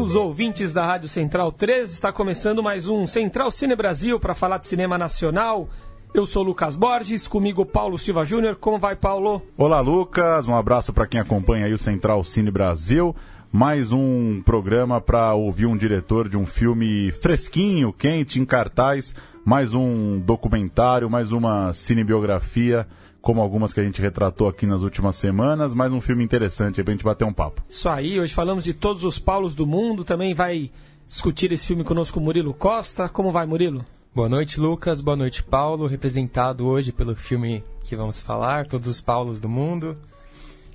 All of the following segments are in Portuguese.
Amigos ouvintes da Rádio Central 3, está começando mais um Central Cine Brasil para falar de cinema nacional. Eu sou Lucas Borges, comigo Paulo Silva Júnior. Como vai, Paulo? Olá, Lucas. Um abraço para quem acompanha aí o Central Cine Brasil. Mais um programa para ouvir um diretor de um filme fresquinho, quente, em cartaz. Mais um documentário, mais uma cinebiografia como algumas que a gente retratou aqui nas últimas semanas, mais um filme interessante aí pra gente bater um papo. Isso aí, hoje falamos de todos os Paulos do mundo, também vai discutir esse filme conosco o Murilo Costa. Como vai, Murilo? Boa noite, Lucas. Boa noite, Paulo. Representado hoje pelo filme que vamos falar, Todos os Paulos do Mundo.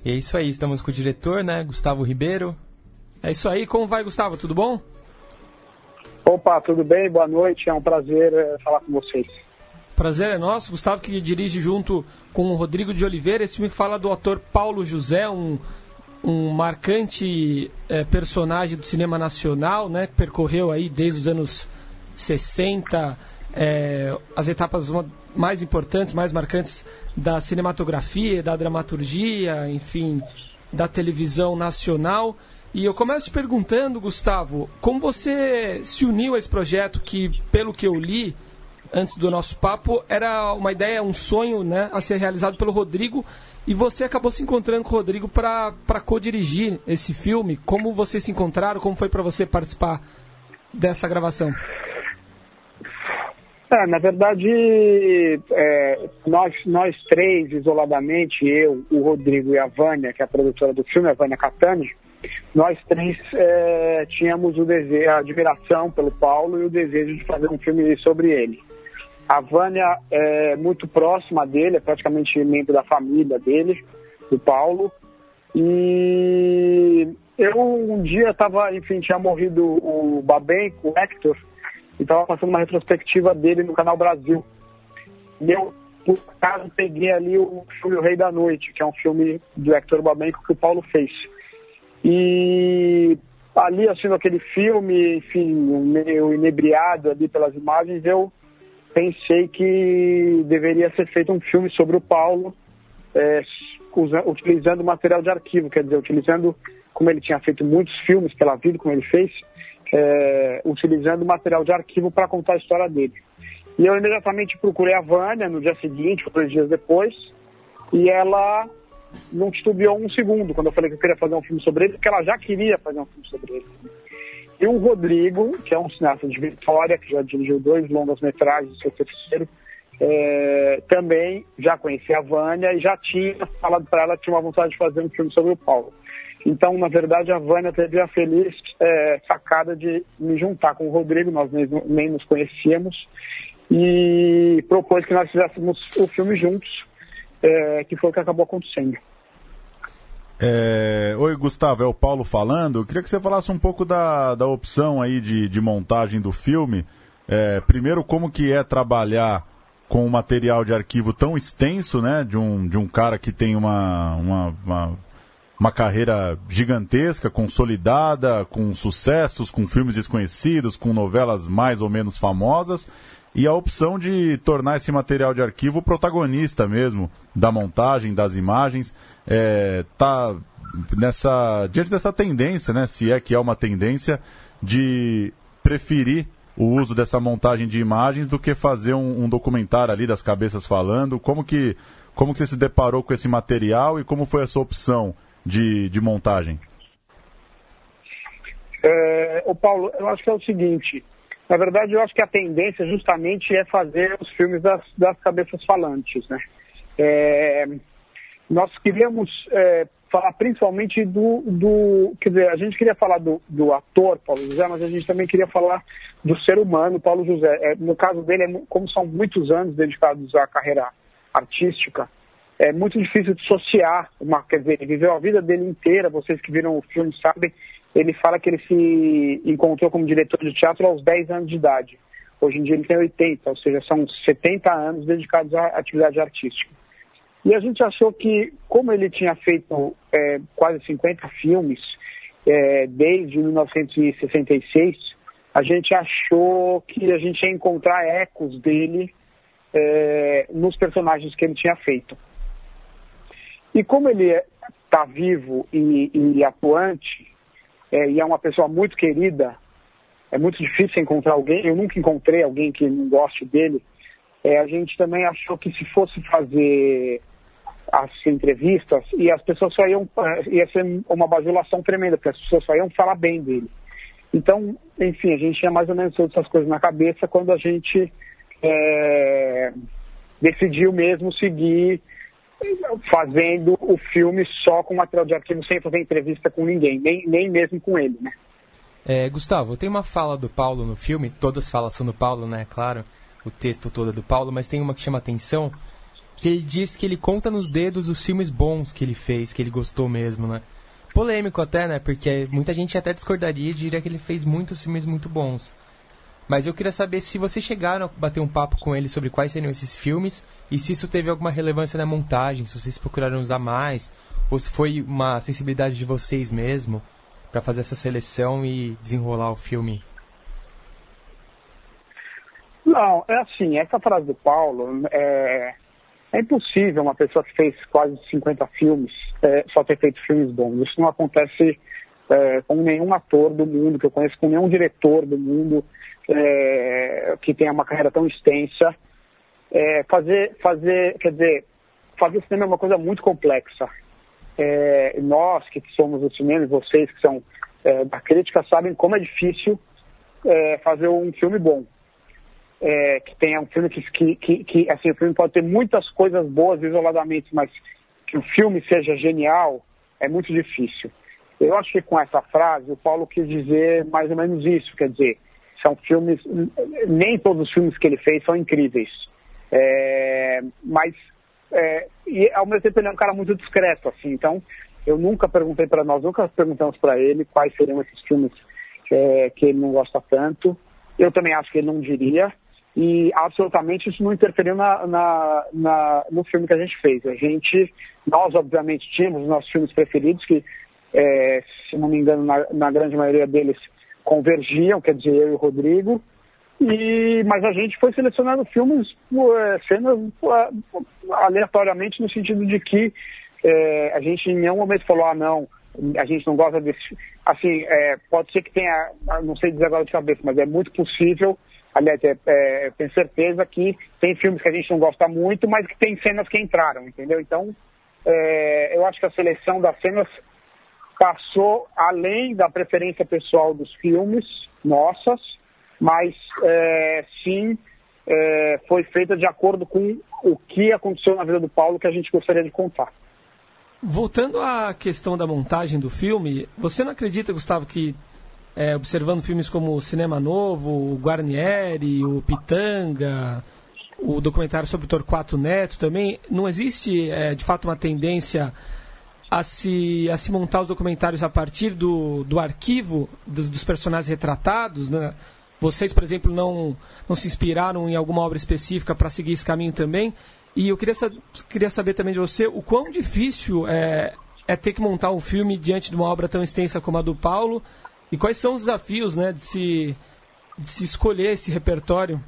E é isso aí, estamos com o diretor, né, Gustavo Ribeiro. É isso aí, como vai, Gustavo? Tudo bom? Opa, tudo bem? Boa noite, é um prazer é, falar com vocês. Prazer é nosso. Gustavo que dirige junto com o Rodrigo de Oliveira. Esse filme fala do ator Paulo José, um, um marcante é, personagem do cinema nacional, né? Que percorreu aí desde os anos 60 é, as etapas mais importantes, mais marcantes da cinematografia, da dramaturgia, enfim, da televisão nacional. E eu começo te perguntando, Gustavo, como você se uniu a esse projeto que, pelo que eu li, antes do nosso papo, era uma ideia, um sonho né, a ser realizado pelo Rodrigo. E você acabou se encontrando com o Rodrigo para co-dirigir esse filme. Como vocês se encontraram? Como foi para você participar dessa gravação? É, na verdade, é, nós, nós três, isoladamente, eu, o Rodrigo e a Vânia, que é a produtora do filme, a Vânia Catani, nós três é, tínhamos o desejo, a admiração pelo Paulo e o desejo de fazer um filme sobre ele. A Vânia é muito próxima dele, é praticamente membro da família dele, do Paulo. E eu um dia estava, enfim, tinha morrido o Babenco, o Hector, e estava passando uma retrospectiva dele no Canal Brasil. E eu, por acaso, peguei ali o filme O Rei da Noite, que é um filme do Hector Babenco que o Paulo fez. E ali, assistindo aquele filme, enfim, meio inebriado ali pelas imagens, eu pensei que deveria ser feito um filme sobre o Paulo, é, utilizando material de arquivo, quer dizer, utilizando, como ele tinha feito muitos filmes pela vida, como ele fez, é, utilizando material de arquivo para contar a história dele. E eu imediatamente procurei a Vânia no dia seguinte, ou dois dias depois, e ela não titubeou um segundo quando eu falei que eu queria fazer um filme sobre ele, porque ela já queria fazer um filme sobre ele. E o Rodrigo, que é um cineasta de Vitória, que já dirigiu dois longas-metragens, seu terceiro, é, também já conhecia a Vânia e já tinha falado para ela que tinha uma vontade de fazer um filme sobre o Paulo. Então, na verdade, a Vânia teve a feliz é, sacada de me juntar com o Rodrigo, nós nem, nem nos conhecíamos, e propôs que nós fizéssemos o filme juntos, é, que foi o que acabou acontecendo. É... Oi, Gustavo, é o Paulo falando. Eu queria que você falasse um pouco da, da opção aí de, de montagem do filme. É, primeiro, como que é trabalhar com um material de arquivo tão extenso, né? De um, de um cara que tem uma, uma, uma, uma carreira gigantesca, consolidada, com sucessos, com filmes desconhecidos, com novelas mais ou menos famosas e a opção de tornar esse material de arquivo protagonista mesmo da montagem, das imagens, é, tá nessa diante dessa tendência, né? Se é que é uma tendência de preferir o uso dessa montagem de imagens do que fazer um, um documentário ali das cabeças falando. Como que como que você se deparou com esse material e como foi a sua opção de, de montagem? É, o Paulo, eu acho que é o seguinte. Na verdade, eu acho que a tendência justamente é fazer os filmes das, das cabeças falantes, né? É, nós queríamos é, falar principalmente do, do, Quer dizer, a gente queria falar do, do ator Paulo José, mas a gente também queria falar do ser humano Paulo José. É, no caso dele, é, como são muitos anos dedicados à carreira artística, é muito difícil dissociar uma. Quer dizer, ele viveu a vida dele inteira, vocês que viram o filme sabem, ele fala que ele se encontrou como diretor de teatro aos 10 anos de idade. Hoje em dia ele tem 80, ou seja, são 70 anos dedicados à atividade artística. E a gente achou que, como ele tinha feito é, quase 50 filmes é, desde 1966, a gente achou que a gente ia encontrar ecos dele é, nos personagens que ele tinha feito. E como ele está vivo e, e atuante, é, e é uma pessoa muito querida, é muito difícil encontrar alguém, eu nunca encontrei alguém que não goste dele, é, a gente também achou que se fosse fazer as entrevistas, e as pessoas só iam, é, ia ser uma bajulação tremenda, porque as pessoas só iam falar bem dele. Então, enfim, a gente tinha mais ou menos todas essas coisas na cabeça quando a gente é, decidiu mesmo seguir fazendo o filme só com material de arquivo, sem fazer entrevista com ninguém, nem, nem mesmo com ele, né? É, Gustavo, tem uma fala do Paulo no filme, todas falas são do Paulo, né? Claro, o texto todo é do Paulo, mas tem uma que chama atenção, que ele diz que ele conta nos dedos os filmes bons que ele fez, que ele gostou mesmo, né? Polêmico até, né? Porque muita gente até discordaria e diria que ele fez muitos filmes muito bons. Mas eu queria saber se vocês chegaram a bater um papo com ele sobre quais seriam esses filmes e se isso teve alguma relevância na montagem, se vocês procuraram usar mais, ou se foi uma sensibilidade de vocês mesmo para fazer essa seleção e desenrolar o filme. Não, é assim, essa frase do Paulo é, é impossível uma pessoa que fez quase 50 filmes é, só ter feito filmes bons. Isso não acontece é, com nenhum ator do mundo que eu conheço, com nenhum diretor do mundo é, que tenha uma carreira tão extensa. É, fazer, fazer, quer dizer, fazer cinema é uma coisa muito complexa. É, nós que somos do cinema vocês que são é, da crítica sabem como é difícil é, fazer um filme bom. É, que tenha um filme que, que, que, que, assim, o filme pode ter muitas coisas boas isoladamente, mas que o filme seja genial é muito difícil. Eu acho que com essa frase o Paulo quis dizer mais ou menos isso, quer dizer, são filmes, nem todos os filmes que ele fez são incríveis, é, mas é, e ao mesmo tempo ele é um cara muito discreto, assim, então eu nunca perguntei para nós, nunca perguntamos para ele quais seriam esses filmes é, que ele não gosta tanto. Eu também acho que ele não diria, e absolutamente isso não interferiu na, na, na, no filme que a gente fez. A gente, nós obviamente tínhamos os nossos filmes preferidos, que é, se não me engano, na, na grande maioria deles convergiam, quer dizer, eu e o Rodrigo, e, mas a gente foi selecionando filmes, é, cenas aleatoriamente, no sentido de que é, a gente em nenhum momento falou, ah, não, a gente não gosta desse. Assim, é, pode ser que tenha, não sei dizer agora de cabeça, mas é muito possível, aliás, é, é, tenho certeza que tem filmes que a gente não gosta muito, mas que tem cenas que entraram, entendeu? Então, eu acho que a seleção das cenas passou além da preferência pessoal dos filmes, nossas, mas é, sim é, foi feita de acordo com o que aconteceu na vida do Paulo que a gente gostaria de contar. Voltando à questão da montagem do filme, você não acredita, Gustavo, que é, observando filmes como o Cinema Novo, o Guarnieri, o Pitanga, o documentário sobre o Torquato Neto também, não existe é, de fato uma tendência a se, a se montar os documentários a partir do, do arquivo dos, dos personagens retratados, né? Vocês, por exemplo, não, não se inspiraram em alguma obra específica para seguir esse caminho também? E eu queria, queria saber também de você o quão difícil é, é ter que montar um filme diante de uma obra tão extensa como a do Paulo e quais são os desafios né, de, se, de se escolher esse repertório?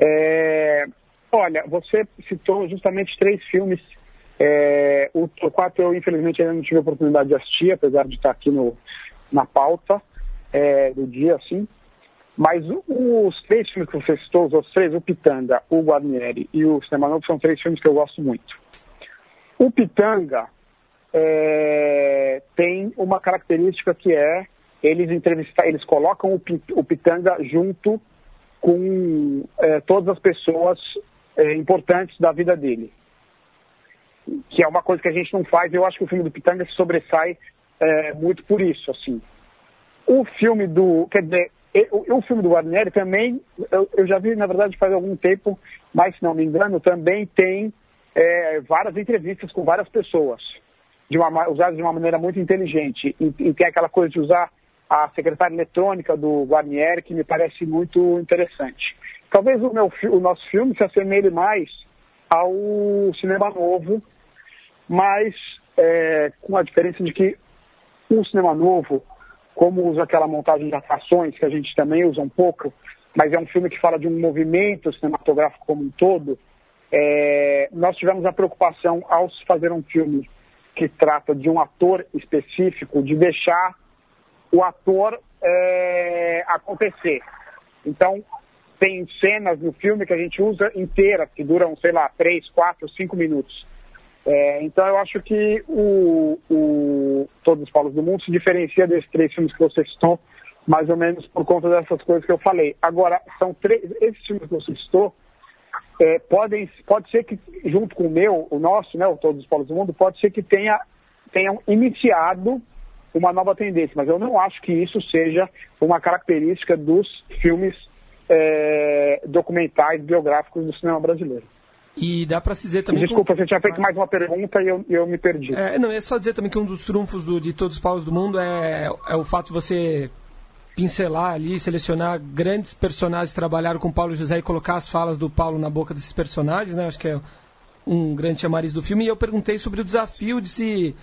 É, Olha, você citou justamente três filmes. É, o, o quatro eu, infelizmente, ainda não tive a oportunidade de assistir, apesar de estar aqui no, na pauta é, do dia, assim. Mas os três filmes que você citou, os três, o Pitanga, o Guarnieri e o Cinema Novo, são três filmes que eu gosto muito. O Pitanga é, tem uma característica que é eles entrevistar, eles colocam o, o Pitanga junto com é, todas as pessoas é, importantes da vida dele. Que é uma coisa que a gente não faz, eu acho que o filme do Pitanga se sobressai é, muito por isso, assim. O filme do, quer dizer, o, filme do Guarnieri também, eu, eu, já vi, na verdade, faz algum tempo, mas se não me engano, também tem é, várias entrevistas com várias pessoas, de uma, usadas de uma maneira muito inteligente, e, e tem aquela coisa de usar a secretária eletrônica do Guarnieri, que me parece muito interessante. Talvez o, meu, o nosso filme se assemelhe mais ao cinema novo, mas é, com a diferença de que o cinema novo, como usa aquela montagem de atrações, que a gente também usa um pouco, mas é um filme que fala de um movimento cinematográfico como um todo, é, nós tivemos a preocupação, ao fazer um filme que trata de um ator específico, de deixar o ator é, acontecer. Então, tem cenas no filme que a gente usa inteiras, que duram, sei lá, três, quatro, cinco minutos. É, então, eu acho que o, o Todos os Paulos do Mundo se diferencia desses três filmes que você citou, mais ou menos por conta dessas coisas que eu falei. Agora, são três, esses filmes que você citou, é, podem, pode ser que, junto com o meu, o nosso, né, o Todos os Polos do Mundo, pode ser que tenha, tenham iniciado uma nova tendência, mas eu não acho que isso seja uma característica dos filmes é, documentais, biográficos do cinema brasileiro. E dá para se dizer também. Desculpa, você tinha feito mais uma pergunta e eu, eu me perdi. É, não, é só dizer também que um dos trunfos do, de todos os Paulos do mundo é, é o fato de você pincelar ali, selecionar grandes personagens que trabalharam com Paulo José e colocar as falas do Paulo na boca desses personagens, né? Acho que é um grande chamariz do filme. E eu perguntei sobre o desafio de se,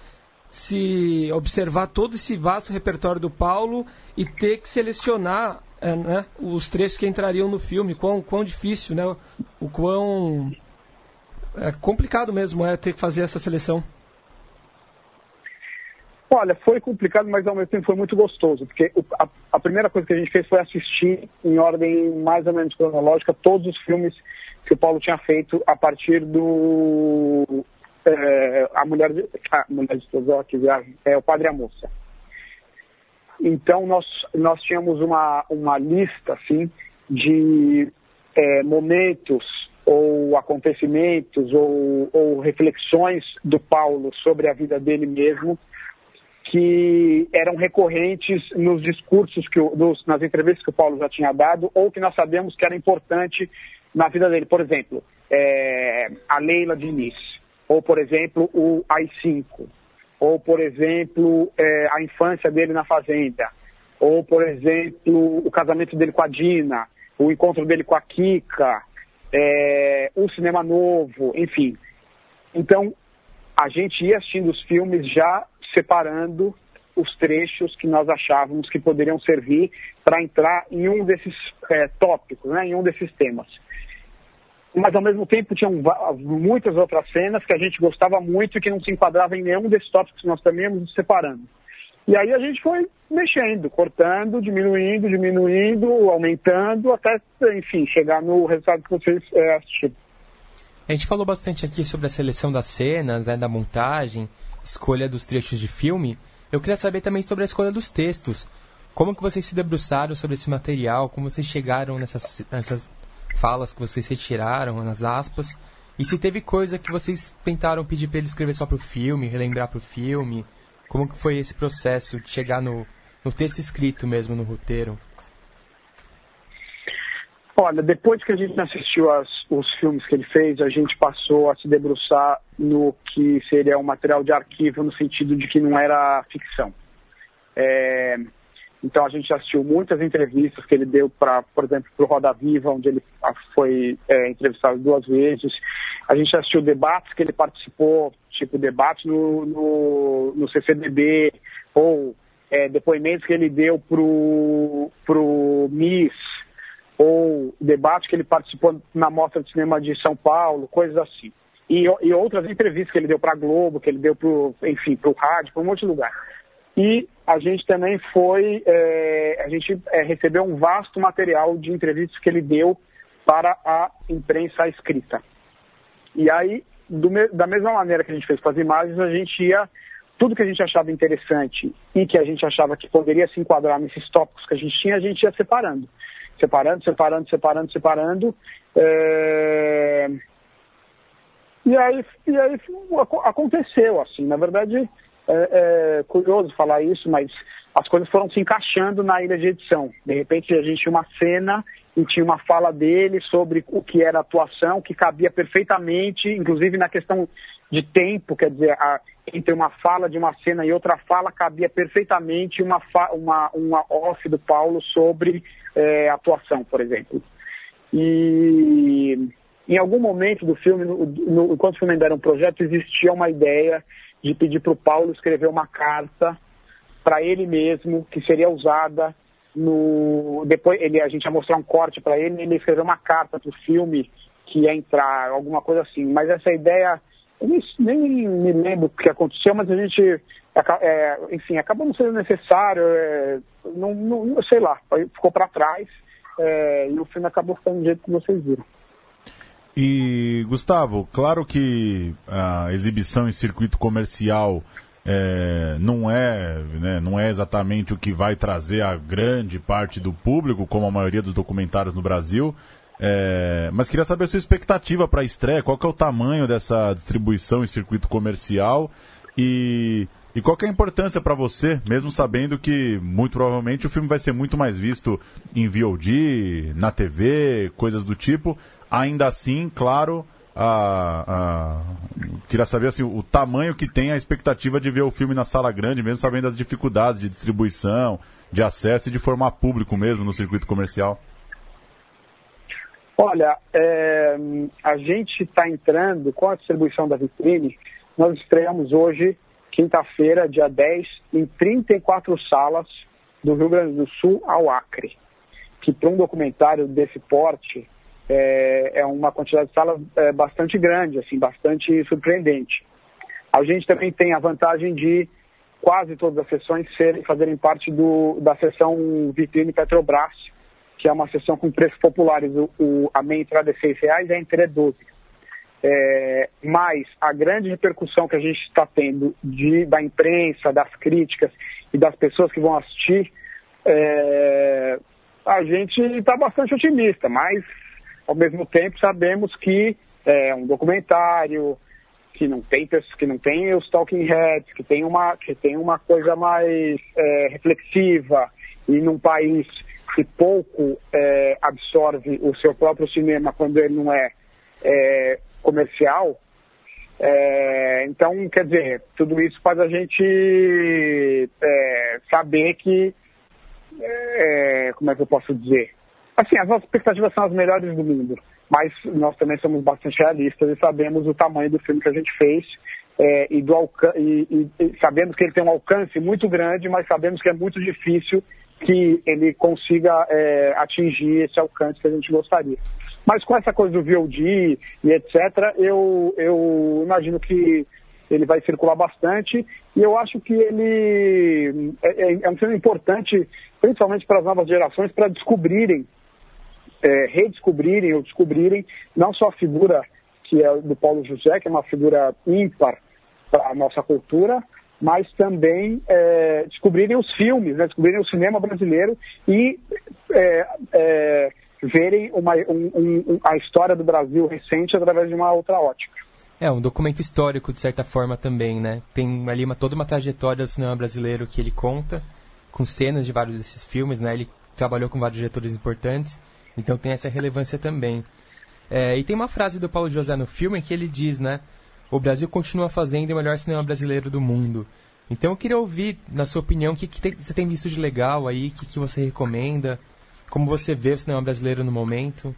se observar todo esse vasto repertório do Paulo e ter que selecionar é, né, os trechos que entrariam no filme. Quão, quão difícil, né? O quão é complicado mesmo é ter que fazer essa seleção. Olha, foi complicado, mas ao mesmo tempo foi muito gostoso, porque a, a, primeira coisa que a gente fez foi assistir, em ordem mais ou menos cronológica, todos os filmes que o Paulo tinha feito a partir do. É, a Mulher de. A Mulher de Tesor, que é o Padre e a Moça. Então, nós, nós tínhamos uma, uma lista, assim, de é, momentos ou acontecimentos ou, ou reflexões do Paulo sobre a vida dele mesmo que eram recorrentes nos discursos, que nos, nas entrevistas que o Paulo já tinha dado, ou que nós sabemos que era importante na vida dele. Por exemplo, é, a Leila Diniz, ou, por exemplo, o AI-5, ou, por exemplo, é, a infância dele na fazenda, ou, por exemplo, o casamento dele com a Dina, o encontro dele com a Kika, é, o cinema novo, enfim. Então, a gente ia assistindo os filmes já separando os trechos que nós achávamos que poderiam servir para entrar em um desses é, tópicos, né, em um desses temas. Mas, ao mesmo tempo, tinham muitas outras cenas que a gente gostava muito e que não se enquadravam em nenhum desses tópicos que nós também íamos separando. E aí a gente foi mexendo, cortando, diminuindo, diminuindo, aumentando, até, enfim, chegar no resultado que vocês é, assistiram. A gente falou bastante aqui sobre a seleção das cenas, né, da montagem, escolha dos trechos de filme. Eu queria saber também sobre a escolha dos textos. Como que vocês se debruçaram sobre esse material? Como vocês chegaram nessas, nessas falas que vocês retiraram, nas aspas? E se teve coisa que vocês tentaram pedir para ele escrever só para o filme, relembrar para o filme? Como que foi esse processo de chegar no, no texto escrito mesmo, no roteiro? Olha, depois que a gente assistiu as, os filmes que ele fez, a gente passou a se debruçar no que seria um material de arquivo, no sentido de que não era ficção. É, então a gente assistiu muitas entrevistas que ele deu para, por exemplo, para o Roda Viva, onde ele foi é, entrevistado duas vezes. A gente assistiu debates que ele participou tipo debate no, no, no ou é, depoimentos que ele deu pro, pro MIS, ou debate que ele participou na Mostra de Cinema de São Paulo, coisas assim. E, e outras entrevistas que ele deu para a Globo, que ele deu para enfim, para o rádio, para um monte de lugar. E a gente também foi, é, a gente é, recebeu um vasto material de entrevistas que ele deu para a imprensa escrita. E aí do, da mesma maneira que a gente fez com as imagens, a gente ia tudo que a gente achava interessante e que a gente achava que poderia se enquadrar nesses tópicos que a gente tinha, a gente ia separando. Separando, separando, separando, separando. É... E, aí, e aí aconteceu, assim. Na verdade, é, é curioso falar isso, mas as coisas foram se encaixando na ilha de edição. De repente, a gente tinha uma cena e tinha uma fala dele sobre o que era atuação, que cabia perfeitamente, inclusive na questão de tempo, quer dizer, a, entre uma fala de uma cena e outra fala cabia perfeitamente uma, uma, uma off do Paulo sobre é, atuação, por exemplo. E em algum momento do filme, no, no, enquanto o filme ainda era um projeto, existia uma ideia de pedir para o Paulo escrever uma carta para ele mesmo, que seria usada no. Depois ele, a gente ia mostrar um corte para ele, ele escreveu uma carta para o filme que ia entrar, alguma coisa assim. Mas essa ideia, nem, nem me lembro o que aconteceu, mas a gente, é, enfim, acabou não sendo necessário, é, não, não, sei lá, ficou para trás é, e o filme acabou ficando do jeito que vocês viram. E, Gustavo, claro que a exibição em circuito comercial é, não, é, né, não é exatamente o que vai trazer a grande parte do público, como a maioria dos documentários no Brasil. É, mas queria saber a sua expectativa para a estreia, qual que é o tamanho dessa distribuição em circuito comercial e, e qual que é a importância para você, mesmo sabendo que muito provavelmente o filme vai ser muito mais visto em VOD, na TV, coisas do tipo. Ainda assim, claro, a, a, queria saber assim, o tamanho que tem a expectativa de ver o filme na sala grande, mesmo sabendo das dificuldades de distribuição, de acesso e de formar público mesmo no circuito comercial. Olha, é, a gente está entrando com a distribuição da vitrine. Nós estreamos hoje, quinta-feira, dia 10, em 34 salas do Rio Grande do Sul ao Acre. Que para um documentário desse porte é, é uma quantidade de salas é, bastante grande, assim, bastante surpreendente. A gente também tem a vantagem de quase todas as sessões serem, fazerem parte do, da sessão Vitrine Petrobras, que é uma sessão com preços populares. O, o a meia entrada é R$ reais e a entrada é 12. É, mas a grande repercussão que a gente está tendo de, da imprensa, das críticas e das pessoas que vão assistir, é, a gente está bastante otimista, mas ao mesmo tempo sabemos que é um documentário que não tem que não tem os talking heads, que tem uma que tem uma coisa mais é, reflexiva e num país que pouco é, absorve o seu próprio cinema quando ele não é, é comercial. É, então, quer dizer, tudo isso faz a gente é, saber que, é, como é que eu posso dizer, Assim, as nossas expectativas são as melhores do mundo, mas nós também somos bastante realistas e sabemos o tamanho do filme que a gente fez é, e, do e, e, e sabemos que ele tem um alcance muito grande, mas sabemos que é muito difícil que ele consiga é, atingir esse alcance que a gente gostaria. Mas com essa coisa do VOD e etc., eu, eu imagino que ele vai circular bastante e eu acho que ele é, é, é um filme importante, principalmente para as novas gerações, para descobrirem é, redescobrirem ou descobrirem não só a figura que é do Paulo José, que é uma figura ímpar para a nossa cultura, mas também é, descobrirem os filmes, né, descobrirem o cinema brasileiro e é, é, verem uma, um, um, a história do Brasil recente através de uma outra ótica. É, um documento histórico, de certa forma, também, né? Tem ali uma, toda uma trajetória do cinema brasileiro que ele conta, com cenas de vários desses filmes, né? Ele trabalhou com vários diretores importantes. Então tem essa relevância também. É, e tem uma frase do Paulo José no filme que ele diz, né? O Brasil continua fazendo o melhor cinema brasileiro do mundo. Então eu queria ouvir, na sua opinião, o que, que tem, você tem visto de legal aí, o que, que você recomenda, como você vê o cinema brasileiro no momento.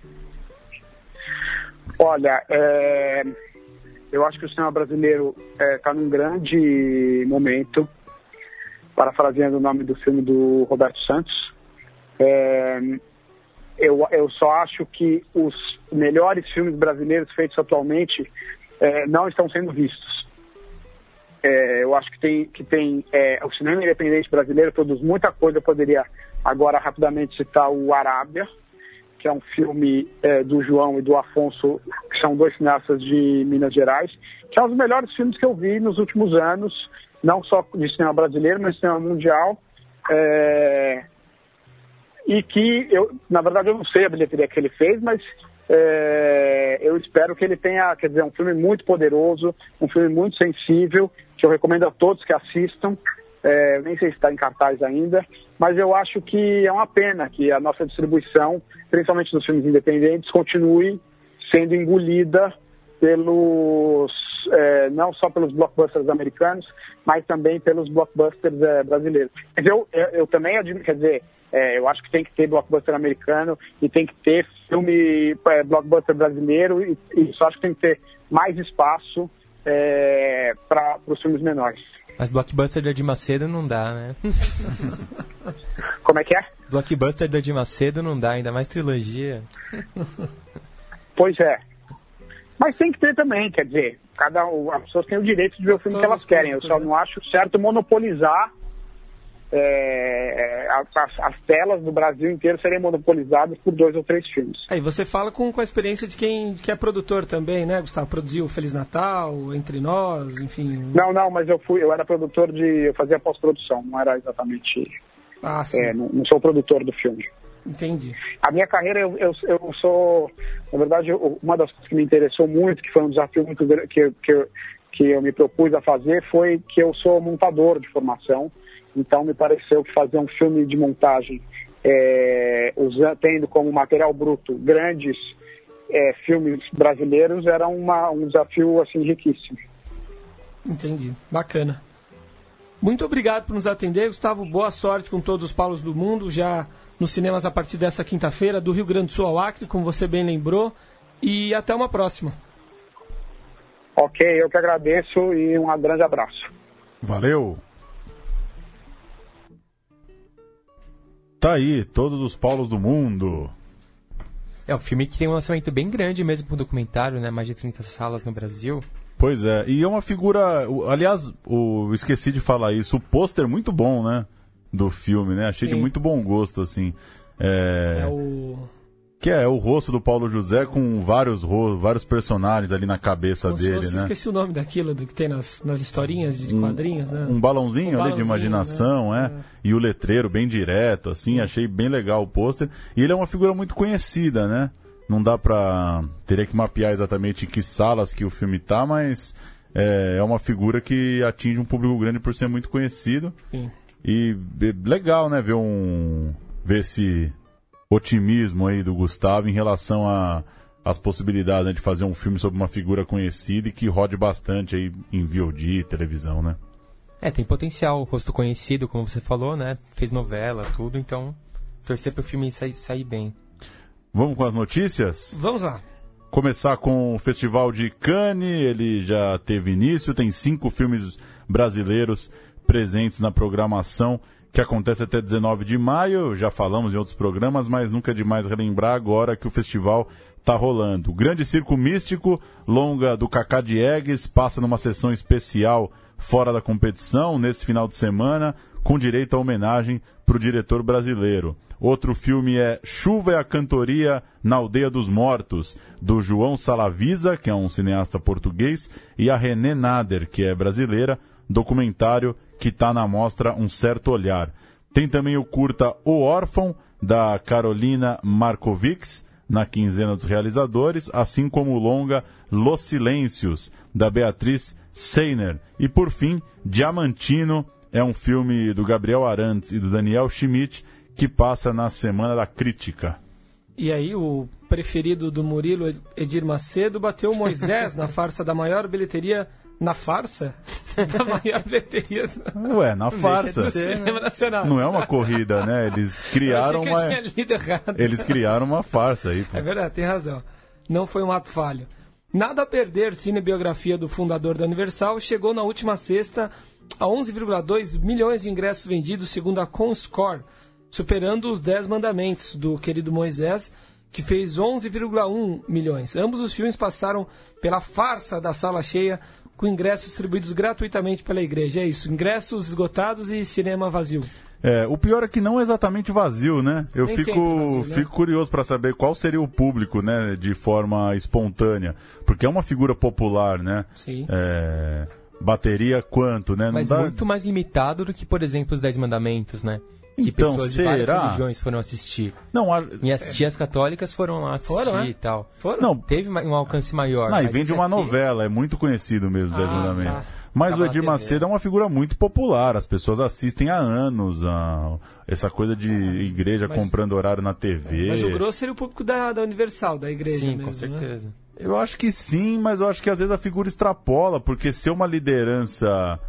Olha, é, eu acho que o cinema brasileiro está é, tá num grande momento, parafraseando o nome do filme do Roberto Santos. É, eu, eu só acho que os melhores filmes brasileiros feitos atualmente é, não estão sendo vistos. É, eu acho que tem, que tem é, o cinema independente brasileiro produz muita coisa. Eu poderia agora rapidamente citar o Arábia, que é um filme é, do João e do Afonso, que são dois cineastas de Minas Gerais, que é um dos melhores filmes que eu vi nos últimos anos, não só de cinema brasileiro, mas de cinema mundial. É, e que eu, na verdade, eu não sei a bilheteria que ele fez, mas é, eu espero que ele tenha, quer dizer, um filme muito poderoso, um filme muito sensível, que eu recomendo a todos que assistam. É, nem sei se está em cartaz ainda, mas eu acho que é uma pena que a nossa distribuição, principalmente dos filmes independentes, continue sendo engolida pelos é, não só pelos blockbusters americanos, mas também pelos blockbusters é, brasileiros. Mas eu, eu, eu também admiro, quer dizer, é, eu acho que tem que ter blockbuster americano e tem que ter filme é, blockbuster brasileiro e, e só acho que tem que ter mais espaço é, para os filmes menores. Mas blockbuster da Edir Macedo não dá, né? Como é que é? Blockbuster da Edir Macedo não dá, ainda mais trilogia. Pois é. Mas tem que ter também, quer dizer, cada as pessoas têm o direito de ver o filme que elas querem. Eu só não acho certo monopolizar é, as, as, telas do Brasil inteiro serem monopolizadas por dois ou três filmes. Aí você fala com, com a experiência de quem que é produtor também, né, Gustavo? Produziu Feliz Natal, Entre Nós, enfim. Não, não, mas eu fui, eu era produtor de, eu fazia pós-produção, não era exatamente. Ah, sim. É, não, não, sou produtor do filme. Entendi. A minha carreira, eu, eu, eu sou, na verdade, uma das coisas que me interessou muito, que foi um desafio muito que, que, que eu me propus a fazer, foi que eu sou montador de formação. Então me pareceu que fazer um filme de montagem é, usando, tendo como material bruto grandes é, filmes brasileiros era uma, um desafio assim riquíssimo. Entendi, bacana. Muito obrigado por nos atender, Gustavo. Boa sorte com todos os Paulos do mundo, já nos cinemas a partir dessa quinta-feira, do Rio Grande do Sul ao Acre, como você bem lembrou. E até uma próxima. Ok, eu que agradeço e um grande abraço. Valeu! Tá aí, todos os Paulos do mundo. É um filme que tem um lançamento bem grande mesmo para um documentário, né? Mais de 30 salas no Brasil. Pois é, e é uma figura. Aliás, o, esqueci de falar isso, o pôster muito bom, né? Do filme, né? Achei Sim. de muito bom gosto, assim. É, é o. Que é, o rosto do Paulo José com vários, vários personagens ali na cabeça Como dele, né? Esqueci o nome daquilo do que tem nas, nas historinhas de quadrinhos, né? Um balãozinho um ali de imaginação, né? é. é. E o letreiro bem direto, assim, achei bem legal o pôster. E ele é uma figura muito conhecida, né? Não dá pra. Teria que mapear exatamente em que salas que o filme tá, mas é, é uma figura que atinge um público grande por ser muito conhecido. Sim. E legal, né? Ver um. Ver esse otimismo aí do Gustavo em relação a as possibilidades né, de fazer um filme sobre uma figura conhecida e que rode bastante aí em VOD, televisão, né? É, tem potencial, rosto conhecido, como você falou, né? Fez novela, tudo, então torcer para o filme sair, sair bem. Vamos com as notícias? Vamos lá. Começar com o Festival de Cannes, ele já teve início, tem cinco filmes brasileiros presentes na programação que acontece até 19 de maio. Já falamos em outros programas, mas nunca é demais relembrar agora que o festival está rolando. O Grande Circo Místico, longa do Cacá Diegues, passa numa sessão especial fora da competição nesse final de semana, com direito a homenagem para o diretor brasileiro. Outro filme é Chuva e a Cantoria na Aldeia dos Mortos, do João Salavisa, que é um cineasta português, e a René Nader, que é brasileira, documentário que está na mostra Um Certo Olhar. Tem também o curta O Órfão, da Carolina Markovics, na quinzena dos realizadores, assim como o longa Los Silêncios, da Beatriz Seiner. E por fim, Diamantino é um filme do Gabriel Arantes e do Daniel Schmidt que passa na Semana da Crítica. E aí, o preferido do Murilo, Edir Macedo, bateu Moisés na farsa da maior bilheteria na farsa? da maior bilheteria. Ué, na farsa. Do cinema nacional. Não é uma corrida, né? Eles criaram eu uma. Eu lido errado. Eles criaram uma farsa aí. Pô. É verdade, tem razão. Não foi um ato falho. Nada a perder, cinebiografia do fundador da Universal chegou na última sexta a 11,2 milhões de ingressos vendidos, segundo a Comscore, superando os 10 mandamentos do querido Moisés, que fez 11,1 milhões. Ambos os filmes passaram pela farsa da sala cheia com ingressos distribuídos gratuitamente pela igreja. É isso, ingressos esgotados e cinema vazio. É, o pior é que não é exatamente vazio, né? Eu Nem fico, vazio, né? fico curioso para saber qual seria o público, né, de forma espontânea, porque é uma figura popular, né? Sim. É, bateria quanto, né? Não Mas dá... muito mais limitado do que, por exemplo, os Dez Mandamentos, né? Que então, pessoas será? de várias religiões foram assistir. Não, a... Minhas tias católicas foram lá assistir foram, é? e tal. Foram? Não, Teve um alcance maior. Não, e vem de uma aqui- novela, é muito conhecido mesmo, Dez Ah, Mandamentos. tá. Mas Tava o Edir. Macedo é uma figura muito popular, as pessoas assistem há anos a essa coisa de igreja Mas- comprando horário na TV. Mas o grosso seria o público da, da Universal, da igreja Sim, mesmo, com né? certeza. Eu acho que sim, mas eu acho que às vezes a figura extrapola, porque ser uma liderança.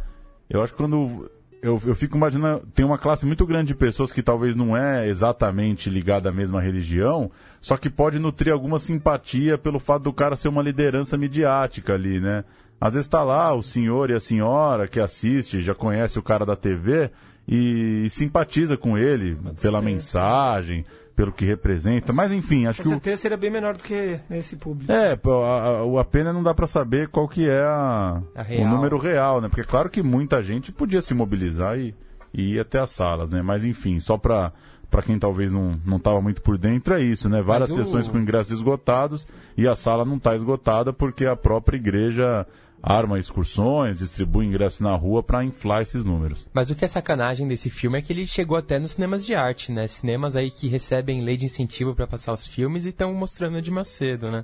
Eu acho que quando. Eu, eu fico imaginando. Tem uma classe muito grande de pessoas que talvez não é exatamente ligada à mesma religião, só que pode nutrir alguma simpatia pelo fato do cara ser uma liderança midiática ali, né? Às vezes tá lá o senhor e a senhora que assiste, já conhece o cara da TV e, e simpatiza com ele Pode pela ser. mensagem, pelo que representa. Mas enfim, acho Com que o, certeza seria bem menor do que esse público. é, a, a, a pena não dá pra saber qual que é a, A o número real, né? Porque é claro que muita gente podia se mobilizar e, e ir até as salas, né? Mas enfim, só pra, pra quem talvez não, não tava muito por dentro, é isso, né? Várias o- sessões com ingressos esgotados e a sala não tá esgotada porque a própria igreja arma excursões, distribui ingressos na rua pra inflar esses números. Mas o que é sacanagem desse filme é que ele chegou até nos cinemas de arte, né? Cinemas aí que recebem lei de incentivo pra passar os filmes e estão mostrando de Macedo, né?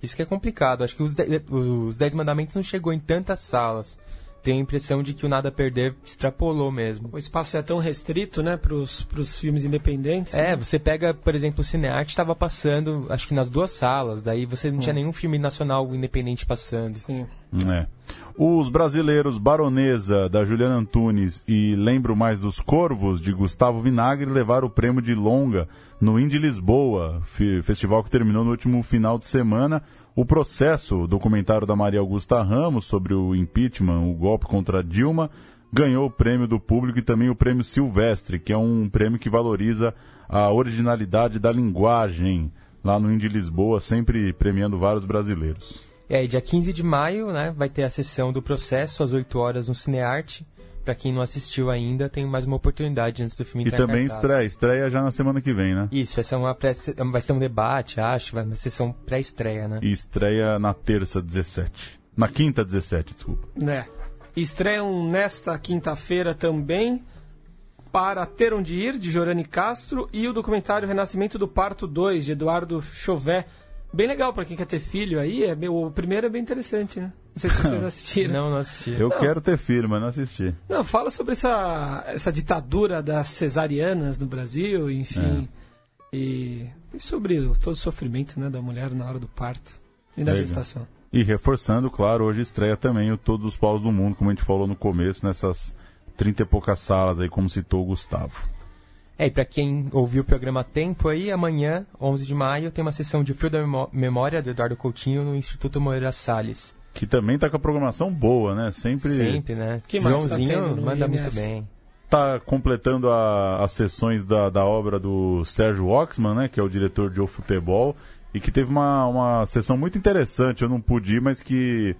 Isso que é complicado. Acho que os, de- os Dez Mandamentos não chegou em tantas salas. Tenho a impressão de que o Nada a Perder extrapolou mesmo. O espaço é tão restrito, né, pros, pros filmes independentes. É, né? você pega, por exemplo, o Cinearte estava passando, acho que nas duas salas, daí você não tinha nenhum filme nacional independente passando. Sim. É. Os brasileiros Baronesa, da Juliana Antunes, e Lembro Mais dos Corvos, de Gustavo Vinagre, levaram o prêmio de longa no Indy Lisboa, fe- festival que terminou no último final de semana. O processo, documentário da Maria Augusta Ramos sobre o impeachment, o golpe contra Dilma, ganhou o prêmio do público e também o prêmio Silvestre, que é um prêmio que valoriza a originalidade da linguagem, lá no Indy Lisboa, sempre premiando vários brasileiros. E aí, dia 15 de maio, né, vai ter a sessão do processo às 8 horas no Cinearte. Pra quem não assistiu ainda, tem mais uma oportunidade antes do filme E também cartaz. estreia, estreia já na semana que vem, né? Isso, essa é uma pré vai ser um debate, acho, vai uma sessão pré-estreia, né? E estreia na terça 17. Na quinta 17, desculpa. Né. Estreiam nesta quinta-feira também para Ter Onde Ir, de Jorane Castro, e o documentário Renascimento do Parto 2, de Eduardo Chauvet. Bem legal para quem quer ter filho aí. É, bem- o primeiro é bem interessante, né? Não sei se vocês assistiram. Não, não assisti. Eu quero ter filho, mas não assisti. Não, fala sobre essa, essa ditadura das cesarianas no Brasil, enfim. E, e sobre o- todo o sofrimento né, da mulher na hora do parto e da Legal. gestação. E reforçando, claro, hoje estreia também o Todos os Paus do Mundo, como a gente falou no começo, nessas 30 e poucas salas aí, como citou o Gustavo. É, e pra quem ouviu o programa tempo aí, amanhã, 11 de maio, tem uma sessão de Fio da Memó- Memória do Eduardo Coutinho no Instituto Moreira Salles. Que também tá com a programação boa, né? Sempre Sempre, né? Que mais tá Joãozinho tendo no manda muito bem. tá completando a- as sessões da, da obra do Sérgio Oxman, né? Que é o diretor de O Futebol. E que teve uma, uma sessão muito interessante, eu não pude ir, mas que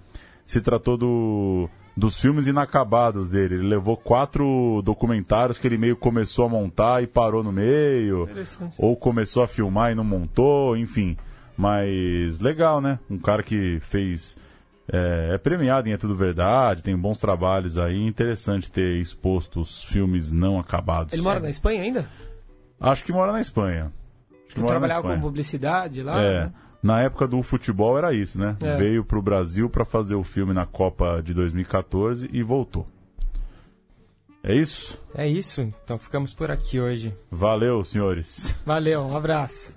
se tratou do, dos filmes inacabados dele. Ele levou quatro documentários que ele meio começou a montar e parou no meio. Interessante. Ou começou a filmar e não montou, enfim. Mas legal, né? Um cara que fez. É, é premiado em É Tudo Verdade, tem bons trabalhos aí. Interessante ter exposto os filmes não acabados. Ele mora na Espanha ainda? Acho que mora na Espanha. Acho que trabalhava com publicidade lá? É. né? Na época do futebol era isso, né? É. Veio pro Brasil para fazer o filme na Copa de 2014 e voltou. É isso? É isso, então ficamos por aqui hoje. Valeu, senhores. Valeu, um abraço.